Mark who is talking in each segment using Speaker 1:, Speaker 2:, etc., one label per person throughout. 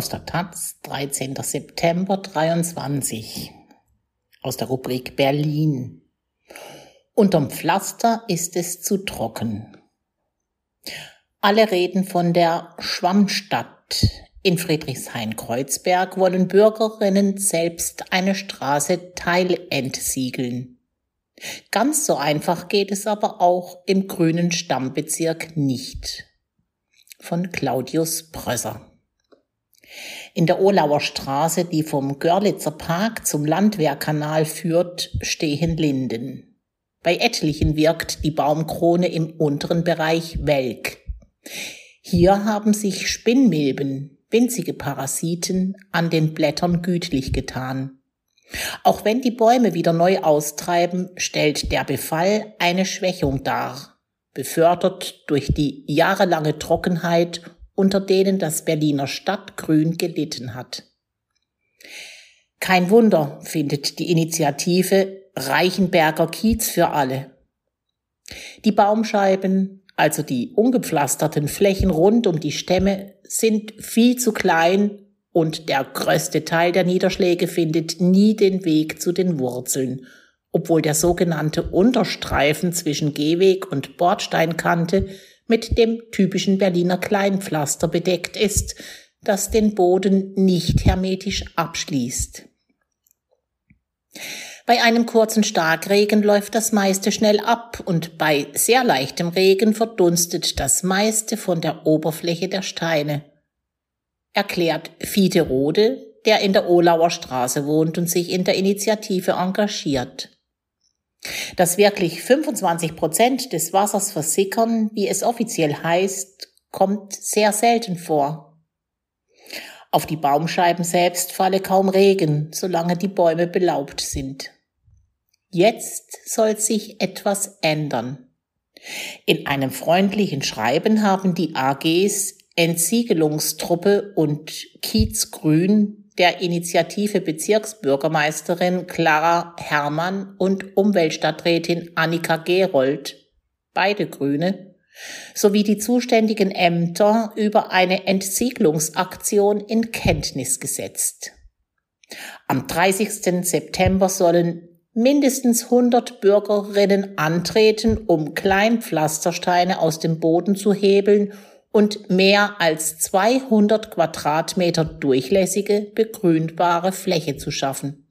Speaker 1: Aus der Taz, 13. September 23. Aus der Rubrik Berlin. Unterm Pflaster ist es zu trocken. Alle reden von der Schwammstadt. In Friedrichshain-Kreuzberg wollen Bürgerinnen selbst eine Straße teilentsiegeln. Ganz so einfach geht es aber auch im grünen Stammbezirk nicht. Von Claudius Brösser. In der Olauer Straße, die vom Görlitzer Park zum Landwehrkanal führt, stehen Linden. Bei etlichen wirkt die Baumkrone im unteren Bereich welk. Hier haben sich Spinnmilben, winzige Parasiten, an den Blättern gütlich getan. Auch wenn die Bäume wieder neu austreiben, stellt der Befall eine Schwächung dar, befördert durch die jahrelange Trockenheit unter denen das Berliner Stadtgrün gelitten hat. Kein Wunder, findet die Initiative Reichenberger Kiez für alle. Die Baumscheiben, also die ungepflasterten Flächen rund um die Stämme, sind viel zu klein und der größte Teil der Niederschläge findet nie den Weg zu den Wurzeln, obwohl der sogenannte Unterstreifen zwischen Gehweg und Bordsteinkante mit dem typischen Berliner Kleinpflaster bedeckt ist, das den Boden nicht hermetisch abschließt. Bei einem kurzen Starkregen läuft das meiste schnell ab und bei sehr leichtem Regen verdunstet das meiste von der Oberfläche der Steine. Erklärt Fiete Rode, der in der Olauer Straße wohnt und sich in der Initiative engagiert. Dass wirklich 25 Prozent des Wassers versickern, wie es offiziell heißt, kommt sehr selten vor. Auf die Baumscheiben selbst falle kaum Regen, solange die Bäume belaubt sind. Jetzt soll sich etwas ändern. In einem freundlichen Schreiben haben die AGs Entsiegelungstruppe und Kiezgrün der Initiative Bezirksbürgermeisterin Clara Herrmann und Umweltstadträtin Annika Gerold, beide Grüne, sowie die zuständigen Ämter über eine Entsiegelungsaktion in Kenntnis gesetzt. Am 30. September sollen mindestens 100 Bürgerinnen antreten, um Kleinpflastersteine aus dem Boden zu hebeln und mehr als 200 Quadratmeter durchlässige, begrünbare Fläche zu schaffen.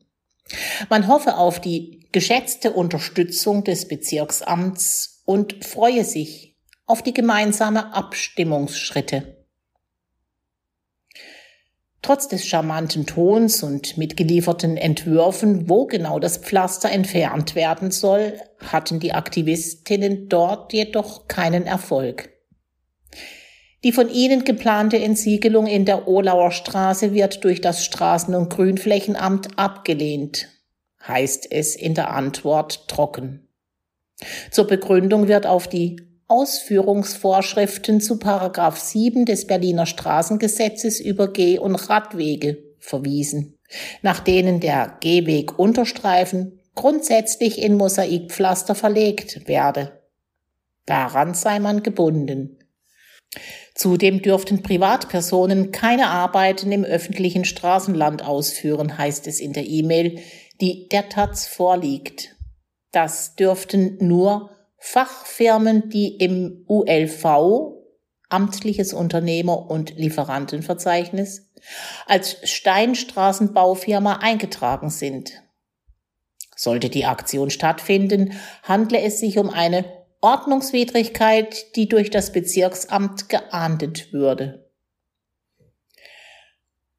Speaker 1: Man hoffe auf die geschätzte Unterstützung des Bezirksamts und freue sich auf die gemeinsame Abstimmungsschritte. Trotz des charmanten Tons und mitgelieferten Entwürfen, wo genau das Pflaster entfernt werden soll, hatten die Aktivistinnen dort jedoch keinen Erfolg. Die von Ihnen geplante Entsiegelung in der Olauer Straße wird durch das Straßen- und Grünflächenamt abgelehnt, heißt es in der Antwort trocken. Zur Begründung wird auf die Ausführungsvorschriften zu Paragraph 7 des Berliner Straßengesetzes über Geh- und Radwege verwiesen, nach denen der Gehweg Unterstreifen grundsätzlich in Mosaikpflaster verlegt werde. Daran sei man gebunden. Zudem dürften Privatpersonen keine Arbeiten im öffentlichen Straßenland ausführen, heißt es in der E-Mail, die der Taz vorliegt. Das dürften nur Fachfirmen, die im ULV, amtliches Unternehmer- und Lieferantenverzeichnis, als Steinstraßenbaufirma eingetragen sind. Sollte die Aktion stattfinden, handle es sich um eine Ordnungswidrigkeit, die durch das Bezirksamt geahndet würde.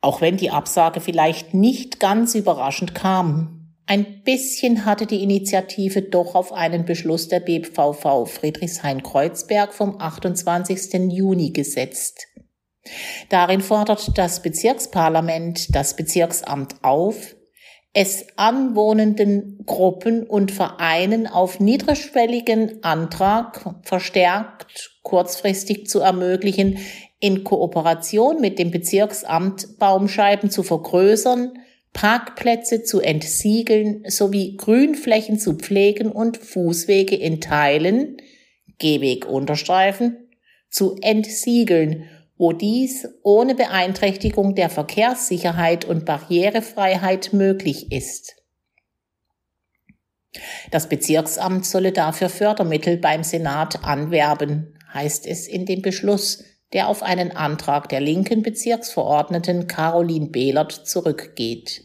Speaker 1: Auch wenn die Absage vielleicht nicht ganz überraschend kam, ein bisschen hatte die Initiative doch auf einen Beschluss der BVV Friedrichshain-Kreuzberg vom 28. Juni gesetzt. Darin fordert das Bezirksparlament das Bezirksamt auf, es anwohnenden Gruppen und Vereinen auf niedrigschwelligen Antrag verstärkt kurzfristig zu ermöglichen, in Kooperation mit dem Bezirksamt Baumscheiben zu vergrößern, Parkplätze zu entsiegeln sowie Grünflächen zu pflegen und Fußwege in Teilen, Gehweg unterstreifen, zu entsiegeln wo dies ohne Beeinträchtigung der Verkehrssicherheit und Barrierefreiheit möglich ist. Das Bezirksamt solle dafür Fördermittel beim Senat anwerben, heißt es in dem Beschluss, der auf einen Antrag der linken Bezirksverordneten Caroline Behlert zurückgeht.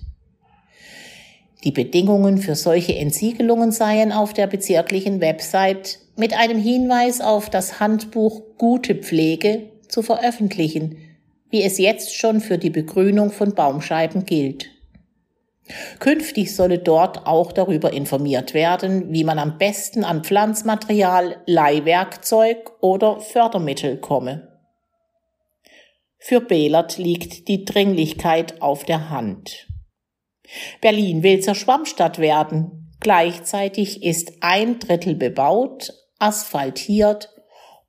Speaker 1: Die Bedingungen für solche Entsiegelungen seien auf der bezirklichen Website mit einem Hinweis auf das Handbuch Gute Pflege zu veröffentlichen, wie es jetzt schon für die Begrünung von Baumscheiben gilt. Künftig solle dort auch darüber informiert werden, wie man am besten an Pflanzmaterial, Leihwerkzeug oder Fördermittel komme. Für Behlert liegt die Dringlichkeit auf der Hand. Berlin will zur Schwammstadt werden. Gleichzeitig ist ein Drittel bebaut, asphaltiert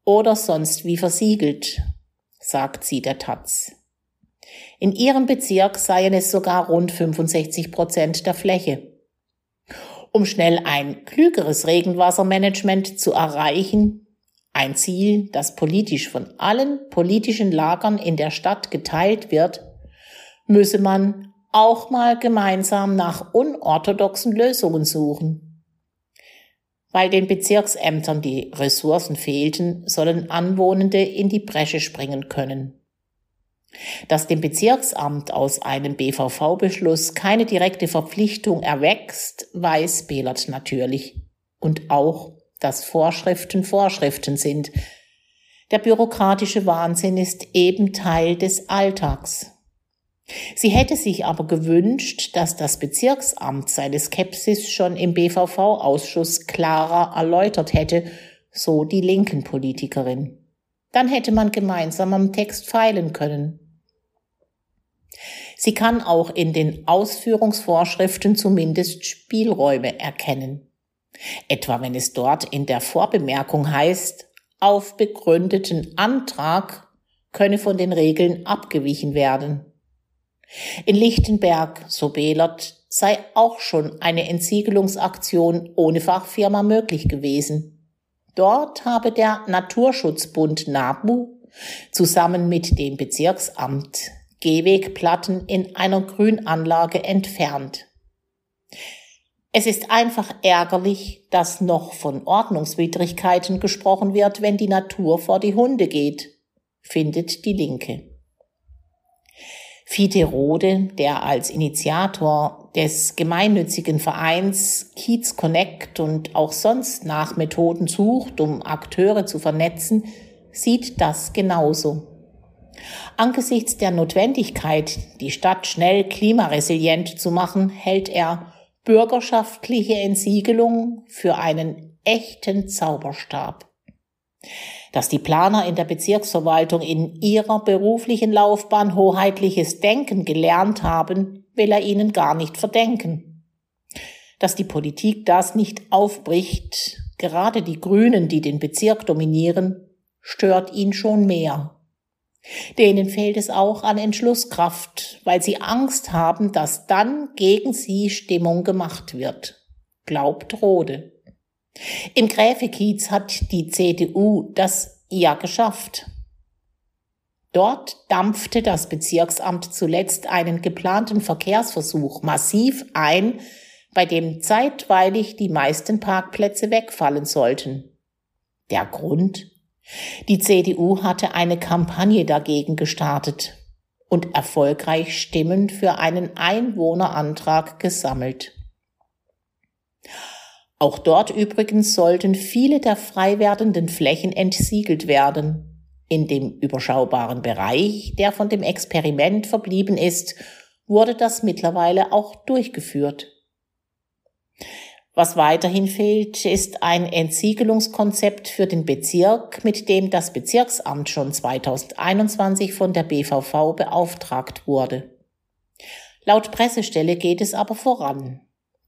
Speaker 1: oder sonst wie versiegelt, sagt sie der Taz. In ihrem Bezirk seien es sogar rund 65 Prozent der Fläche. Um schnell ein klügeres Regenwassermanagement zu erreichen, ein Ziel, das politisch von allen politischen Lagern in der Stadt geteilt wird, müsse man auch mal gemeinsam nach unorthodoxen Lösungen suchen. Weil den Bezirksämtern die Ressourcen fehlten, sollen Anwohnende in die Bresche springen können. Dass dem Bezirksamt aus einem BVV-Beschluss keine direkte Verpflichtung erwächst, weiß Behlert natürlich. Und auch, dass Vorschriften Vorschriften sind. Der bürokratische Wahnsinn ist eben Teil des Alltags. Sie hätte sich aber gewünscht, dass das Bezirksamt seine Skepsis schon im BVV-Ausschuss klarer erläutert hätte, so die linken Politikerin. Dann hätte man gemeinsam am Text feilen können. Sie kann auch in den Ausführungsvorschriften zumindest Spielräume erkennen. Etwa wenn es dort in der Vorbemerkung heißt, auf begründeten Antrag könne von den Regeln abgewichen werden. In Lichtenberg, so Behlert, sei auch schon eine Entsiegelungsaktion ohne Fachfirma möglich gewesen. Dort habe der Naturschutzbund NABU zusammen mit dem Bezirksamt Gehwegplatten in einer Grünanlage entfernt. Es ist einfach ärgerlich, dass noch von Ordnungswidrigkeiten gesprochen wird, wenn die Natur vor die Hunde geht, findet die Linke. Fiete Rode, der als Initiator des gemeinnützigen Vereins Kiez Connect und auch sonst nach Methoden sucht, um Akteure zu vernetzen, sieht das genauso. Angesichts der Notwendigkeit, die Stadt schnell klimaresilient zu machen, hält er bürgerschaftliche Entsiegelung für einen echten Zauberstab. Dass die Planer in der Bezirksverwaltung in ihrer beruflichen Laufbahn hoheitliches Denken gelernt haben, will er ihnen gar nicht verdenken. Dass die Politik das nicht aufbricht, gerade die Grünen, die den Bezirk dominieren, stört ihn schon mehr. Denen fehlt es auch an Entschlusskraft, weil sie Angst haben, dass dann gegen sie Stimmung gemacht wird. Glaubt Rode. Im Gräfekiez hat die CDU das ja geschafft. Dort dampfte das Bezirksamt zuletzt einen geplanten Verkehrsversuch massiv ein, bei dem zeitweilig die meisten Parkplätze wegfallen sollten. Der Grund? Die CDU hatte eine Kampagne dagegen gestartet und erfolgreich Stimmen für einen Einwohnerantrag gesammelt. Auch dort übrigens sollten viele der frei werdenden Flächen entsiegelt werden. In dem überschaubaren Bereich, der von dem Experiment verblieben ist, wurde das mittlerweile auch durchgeführt. Was weiterhin fehlt, ist ein Entsiegelungskonzept für den Bezirk, mit dem das Bezirksamt schon 2021 von der BVV beauftragt wurde. Laut Pressestelle geht es aber voran.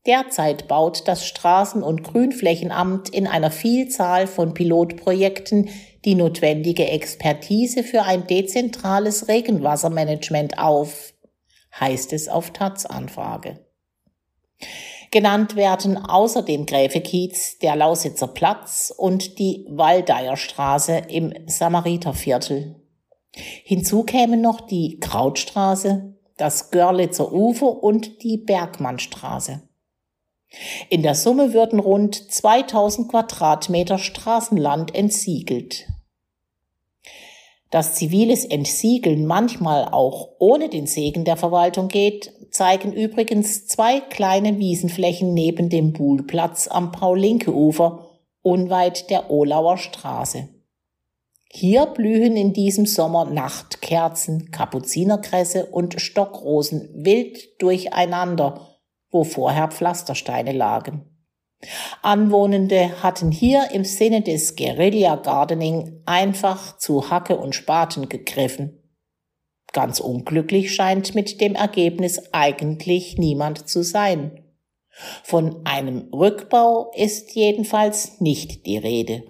Speaker 1: Derzeit baut das Straßen- und Grünflächenamt in einer Vielzahl von Pilotprojekten die notwendige Expertise für ein dezentrales Regenwassermanagement auf, heißt es auf Taz Anfrage. Genannt werden außerdem Gräfekiez, der Lausitzer Platz und die Waldeierstraße im Samariterviertel. Hinzu kämen noch die Krautstraße, das Görlitzer Ufer und die Bergmannstraße. In der Summe würden rund 2000 Quadratmeter Straßenland entsiegelt. Dass ziviles Entsiegeln manchmal auch ohne den Segen der Verwaltung geht, zeigen übrigens zwei kleine Wiesenflächen neben dem Buhlplatz am Paul-Linke-Ufer, unweit der Olauer Straße. Hier blühen in diesem Sommer Nachtkerzen, Kapuzinerkresse und Stockrosen wild durcheinander, wo vorher Pflastersteine lagen. Anwohnende hatten hier im Sinne des Guerilla Gardening einfach zu Hacke und Spaten gegriffen. Ganz unglücklich scheint mit dem Ergebnis eigentlich niemand zu sein. Von einem Rückbau ist jedenfalls nicht die Rede.